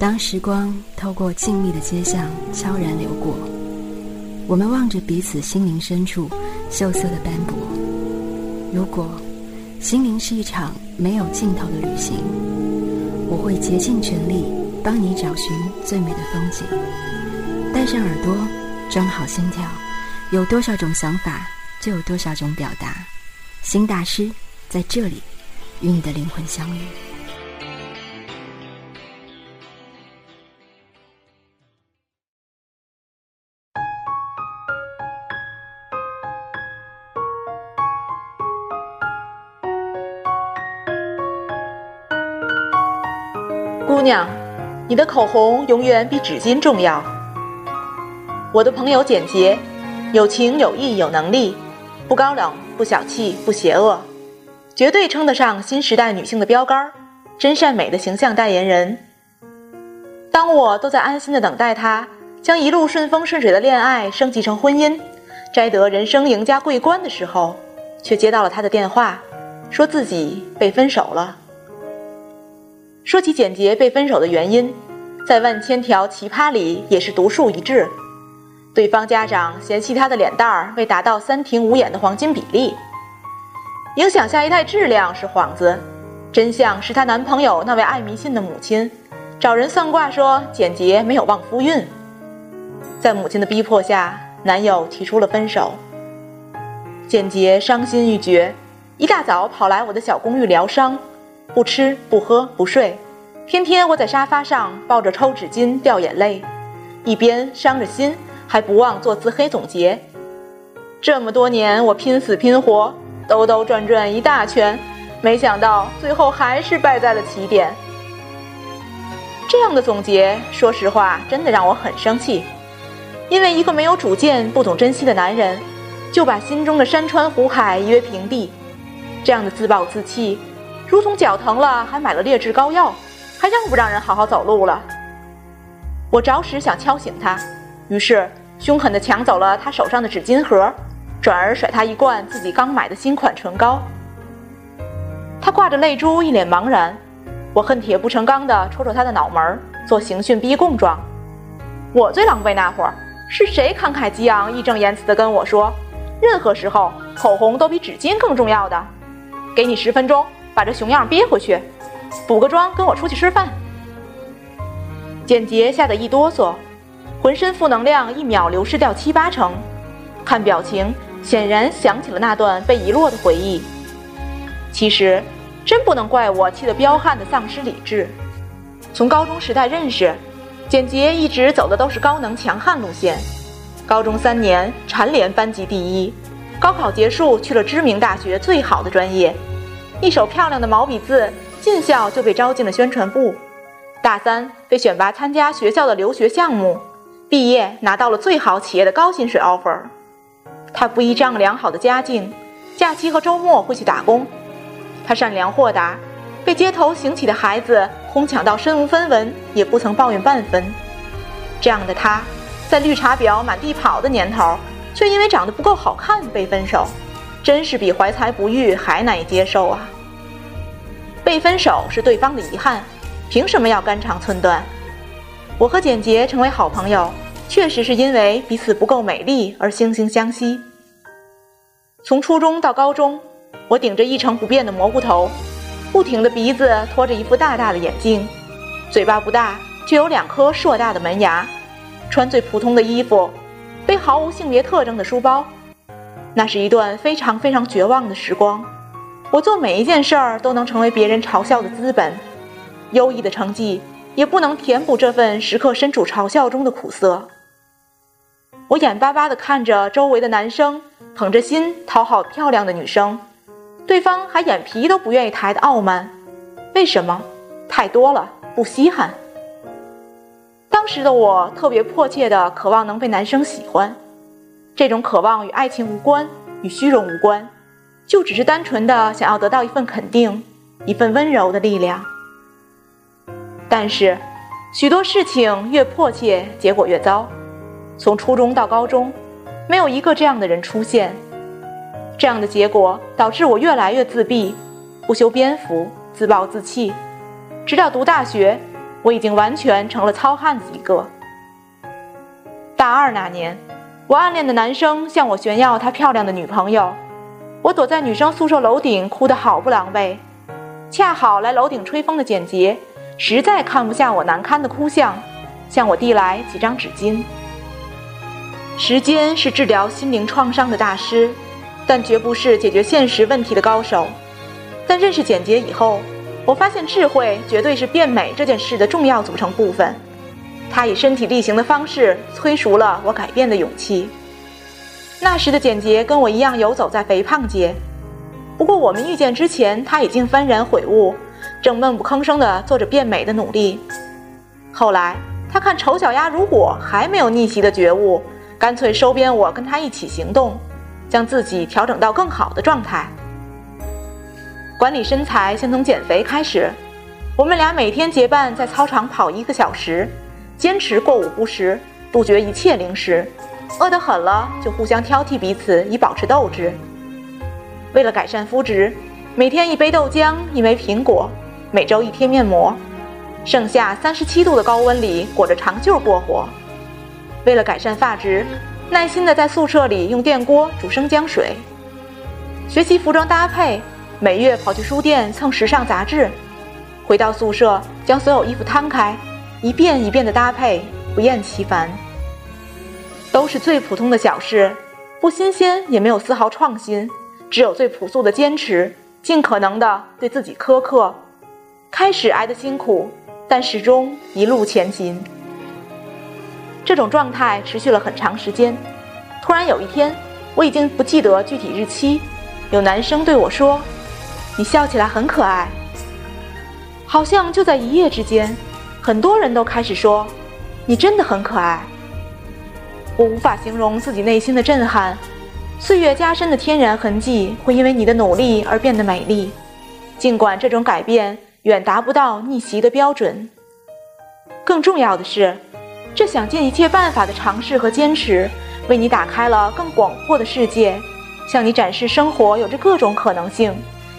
当时光透过静谧的街巷悄然流过，我们望着彼此心灵深处锈色的斑驳。如果心灵是一场没有尽头的旅行，我会竭尽全力帮你找寻最美的风景。带上耳朵，装好心跳，有多少种想法，就有多少种表达。新大师在这里，与你的灵魂相遇。姑娘，你的口红永远比纸巾重要。我的朋友简洁，有情有义有能力，不高冷不小气不邪恶，绝对称得上新时代女性的标杆，真善美的形象代言人。当我都在安心的等待他将一路顺风顺水的恋爱升级成婚姻，摘得人生赢家桂冠的时候，却接到了他的电话，说自己被分手了。说起简洁被分手的原因，在万千条奇葩里也是独树一帜。对方家长嫌弃她的脸蛋儿未达到三庭五眼的黄金比例，影响下一代质量是幌子，真相是她男朋友那位爱迷信的母亲，找人算卦说简洁没有旺夫运。在母亲的逼迫下，男友提出了分手。简洁伤心欲绝，一大早跑来我的小公寓疗伤。不吃不喝不睡，天天窝在沙发上抱着抽纸巾掉眼泪，一边伤着心，还不忘做自黑总结。这么多年我拼死拼活，兜兜转转一大圈，没想到最后还是败在了起点。这样的总结，说实话，真的让我很生气，因为一个没有主见、不懂珍惜的男人，就把心中的山川湖海夷为平地，这样的自暴自弃。如同脚疼了，还买了劣质膏药，还让不让人好好走路了？我着实想敲醒他，于是凶狠地抢走了他手上的纸巾盒，转而甩他一罐自己刚买的新款唇膏。他挂着泪珠，一脸茫然。我恨铁不成钢地戳戳他的脑门，做刑讯逼供状。我最狼狈那会儿，是谁慷慨激昂、义正言辞地跟我说，任何时候口红都比纸巾更重要的？给你十分钟。把这熊样憋回去，补个妆，跟我出去吃饭。简洁吓得一哆嗦，浑身负能量一秒流失掉七八成，看表情，显然想起了那段被遗落的回忆。其实，真不能怪我气得彪悍的丧失理智。从高中时代认识，简洁一直走的都是高能强悍路线。高中三年蝉联班级第一，高考结束去了知名大学最好的专业。一手漂亮的毛笔字，进校就被招进了宣传部。大三被选拔参加学校的留学项目，毕业拿到了最好企业的高薪水 offer。他不依仗良好的家境，假期和周末会去打工。他善良豁达，被街头行乞的孩子哄抢到身无分文，也不曾抱怨半分。这样的他，在绿茶婊满地跑的年头，却因为长得不够好看被分手。真是比怀才不遇还难以接受啊！被分手是对方的遗憾，凭什么要肝肠寸断？我和简洁成为好朋友，确实是因为彼此不够美丽而惺惺相惜。从初中到高中，我顶着一成不变的蘑菇头，不挺的鼻子拖着一副大大的眼镜，嘴巴不大却有两颗硕大的门牙，穿最普通的衣服，背毫无性别特征的书包。那是一段非常非常绝望的时光，我做每一件事儿都能成为别人嘲笑的资本，优异的成绩也不能填补这份时刻身处嘲笑中的苦涩。我眼巴巴地看着周围的男生捧着心讨好漂亮的女生，对方还眼皮都不愿意抬的傲慢，为什么？太多了，不稀罕。当时的我特别迫切地渴望能被男生喜欢。这种渴望与爱情无关，与虚荣无关，就只是单纯的想要得到一份肯定，一份温柔的力量。但是，许多事情越迫切，结果越糟。从初中到高中，没有一个这样的人出现。这样的结果导致我越来越自闭，不修边幅，自暴自弃。直到读大学，我已经完全成了糙汉子一个。大二那年，我暗恋的男生向我炫耀他漂亮的女朋友，我躲在女生宿舍楼顶哭得好不狼狈。恰好来楼顶吹风的简洁，实在看不下我难堪的哭相，向我递来几张纸巾。时间是治疗心灵创伤的大师，但绝不是解决现实问题的高手。但认识简洁以后，我发现智慧绝对是变美这件事的重要组成部分。他以身体力行的方式催熟了我改变的勇气。那时的简洁跟我一样游走在肥胖街。不过我们遇见之前，他已经幡然悔悟，正闷不吭声地做着变美的努力。后来他看丑小鸭如果还没有逆袭的觉悟，干脆收编我跟他一起行动，将自己调整到更好的状态。管理身材先从减肥开始，我们俩每天结伴在操场跑一个小时，坚持过午不食，杜绝一切零食，饿得很了就互相挑剔彼此，以保持斗志。为了改善肤质，每天一杯豆浆，一枚苹果，每周一贴面膜，盛夏三十七度的高温里裹着长袖过活。为了改善发质，耐心的在宿舍里用电锅煮生姜水。学习服装搭配，每月跑去书店蹭时尚杂志，回到宿舍将所有衣服摊开，一遍一遍的搭配，不厌其烦。都是最普通的小事，不新鲜，也没有丝毫创新。只有最朴素的坚持，尽可能的对自己苛刻。开始挨得辛苦，但始终一路前行。这种状态持续了很长时间。突然有一天，我已经不记得具体日期，有男生对我说：“你笑起来很可爱。”好像就在一夜之间，很多人都开始说：“你真的很可爱。”我无法形容自己内心的震撼。岁月加深的天然痕迹会因为你的努力而变得美丽，尽管这种改变远达不到逆袭的标准。更重要的是，这想尽一切办法的尝试和坚持，为你打开了更广阔的世界，向你展示生活有着各种可能性，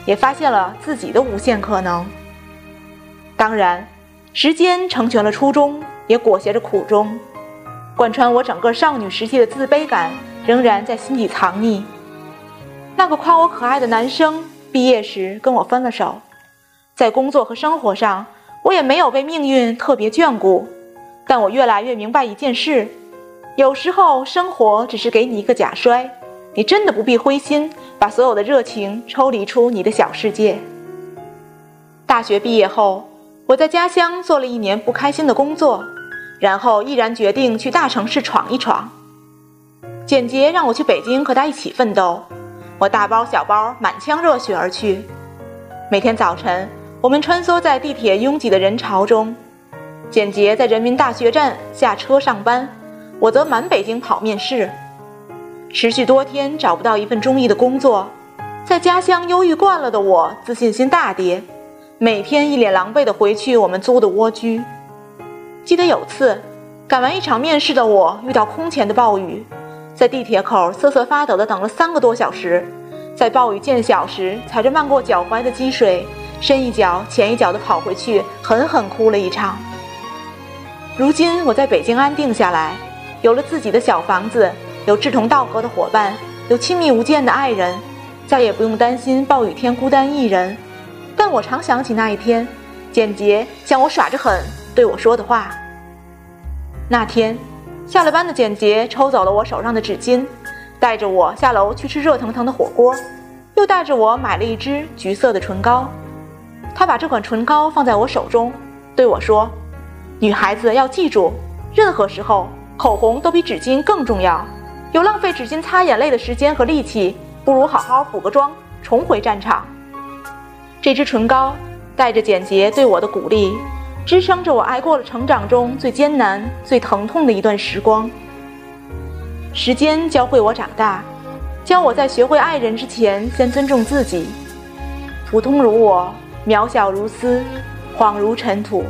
也发现了自己的无限可能。当然，时间成全了初衷，也裹挟着苦衷，贯穿我整个少女时期的自卑感。仍然在心底藏匿。那个夸我可爱的男生，毕业时跟我分了手。在工作和生活上，我也没有被命运特别眷顾。但我越来越明白一件事：有时候生活只是给你一个假摔，你真的不必灰心，把所有的热情抽离出你的小世界。大学毕业后，我在家乡做了一年不开心的工作，然后毅然决定去大城市闯一闯。简洁让我去北京和他一起奋斗，我大包小包满腔热血而去。每天早晨，我们穿梭在地铁拥挤的人潮中。简洁在人民大学站下车上班，我则满北京跑面试。持续多天找不到一份中意的工作，在家乡忧郁惯了的我自信心大跌，每天一脸狼狈地回去我们租的蜗居。记得有次，赶完一场面试的我遇到空前的暴雨。在地铁口瑟瑟发抖地等了三个多小时，在暴雨渐小时，踩着漫过脚踝的积水，深一脚浅一脚地跑回去，狠狠哭了一场。如今我在北京安定下来，有了自己的小房子，有志同道合的伙伴，有亲密无间的爱人，再也不用担心暴雨天孤单一人。但我常想起那一天，简洁向我耍着狠对我说的话。那天。下了班的简洁抽走了我手上的纸巾，带着我下楼去吃热腾腾的火锅，又带着我买了一支橘色的唇膏。他把这款唇膏放在我手中，对我说：“女孩子要记住，任何时候口红都比纸巾更重要。有浪费纸巾擦眼泪的时间和力气，不如好好补个妆，重回战场。”这支唇膏带着简洁对我的鼓励。支撑着我挨过了成长中最艰难、最疼痛的一段时光。时间教会我长大，教我在学会爱人之前先尊重自己。普通如我，渺小如斯，恍如尘土，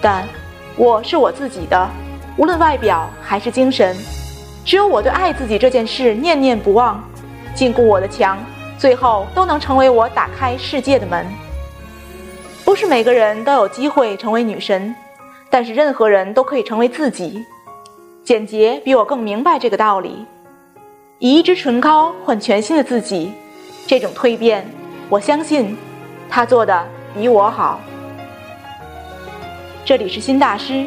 但我是我自己的，无论外表还是精神。只有我对爱自己这件事念念不忘，禁锢我的墙，最后都能成为我打开世界的门。不是每个人都有机会成为女神，但是任何人都可以成为自己。简洁比我更明白这个道理。以一支唇膏换全新的自己，这种蜕变，我相信他做的比我好。这里是新大师，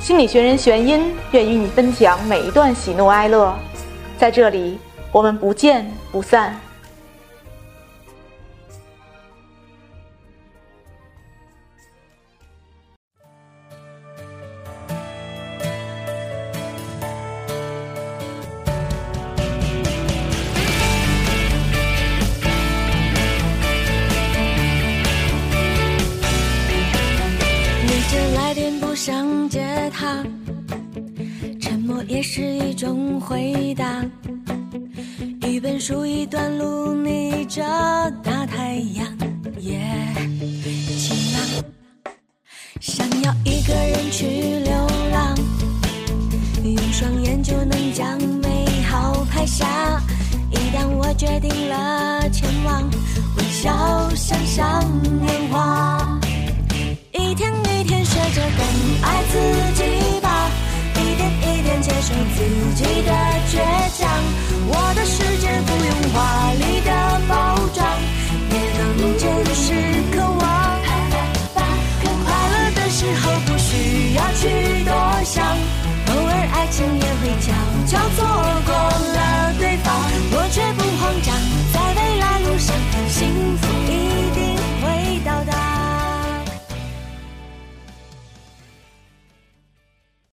心理学人玄音愿与你分享每一段喜怒哀乐，在这里我们不见不散。他沉默也是一种回答。一本书，一段路，逆着大太阳，也晴朗。想要一个人去流浪，用双眼就能将美好拍下。一旦我决定了前往，微笑更爱自己吧一点一点接受自己的倔强。